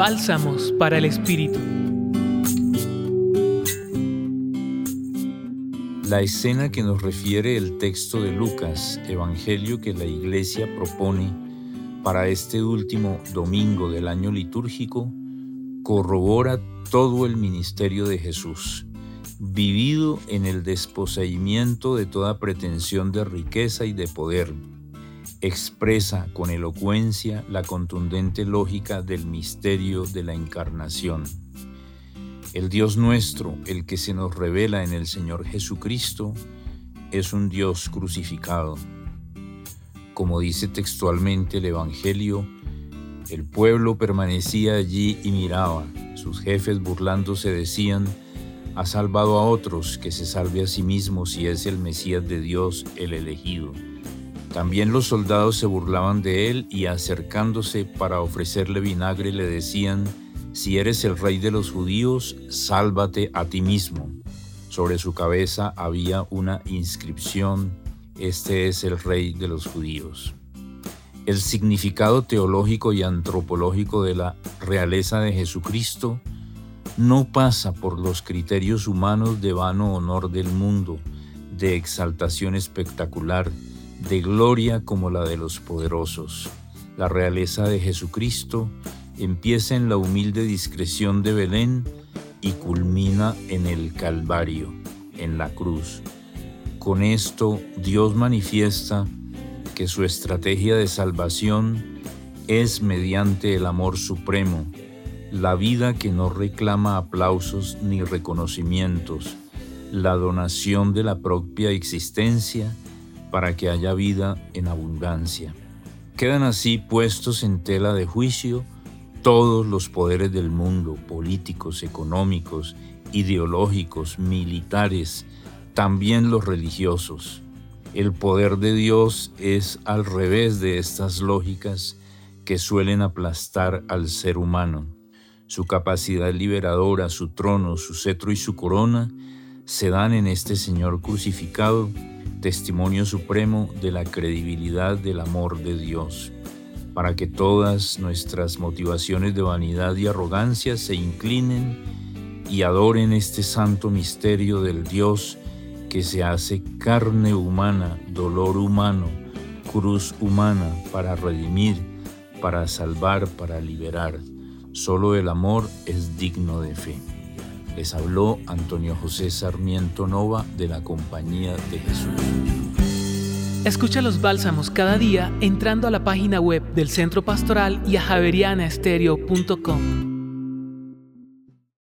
Bálsamos para el Espíritu. La escena que nos refiere el texto de Lucas, evangelio que la iglesia propone para este último domingo del año litúrgico, corrobora todo el ministerio de Jesús, vivido en el desposeimiento de toda pretensión de riqueza y de poder. Expresa con elocuencia la contundente lógica del misterio de la encarnación. El Dios nuestro, el que se nos revela en el Señor Jesucristo, es un Dios crucificado. Como dice textualmente el Evangelio, el pueblo permanecía allí y miraba. Sus jefes burlándose decían, ha salvado a otros, que se salve a sí mismo si es el Mesías de Dios, el elegido. También los soldados se burlaban de él y acercándose para ofrecerle vinagre le decían, si eres el rey de los judíos, sálvate a ti mismo. Sobre su cabeza había una inscripción, este es el rey de los judíos. El significado teológico y antropológico de la realeza de Jesucristo no pasa por los criterios humanos de vano honor del mundo, de exaltación espectacular, de gloria como la de los poderosos. La realeza de Jesucristo empieza en la humilde discreción de Belén y culmina en el Calvario, en la cruz. Con esto Dios manifiesta que su estrategia de salvación es mediante el amor supremo, la vida que no reclama aplausos ni reconocimientos, la donación de la propia existencia para que haya vida en abundancia. Quedan así puestos en tela de juicio todos los poderes del mundo, políticos, económicos, ideológicos, militares, también los religiosos. El poder de Dios es al revés de estas lógicas que suelen aplastar al ser humano. Su capacidad liberadora, su trono, su cetro y su corona se dan en este Señor crucificado, testimonio supremo de la credibilidad del amor de Dios, para que todas nuestras motivaciones de vanidad y arrogancia se inclinen y adoren este santo misterio del Dios que se hace carne humana, dolor humano, cruz humana para redimir, para salvar, para liberar. Solo el amor es digno de fe. Les habló Antonio José Sarmiento Nova de la Compañía de Jesús. Escucha los bálsamos cada día entrando a la página web del Centro Pastoral y a javerianaestereo.com.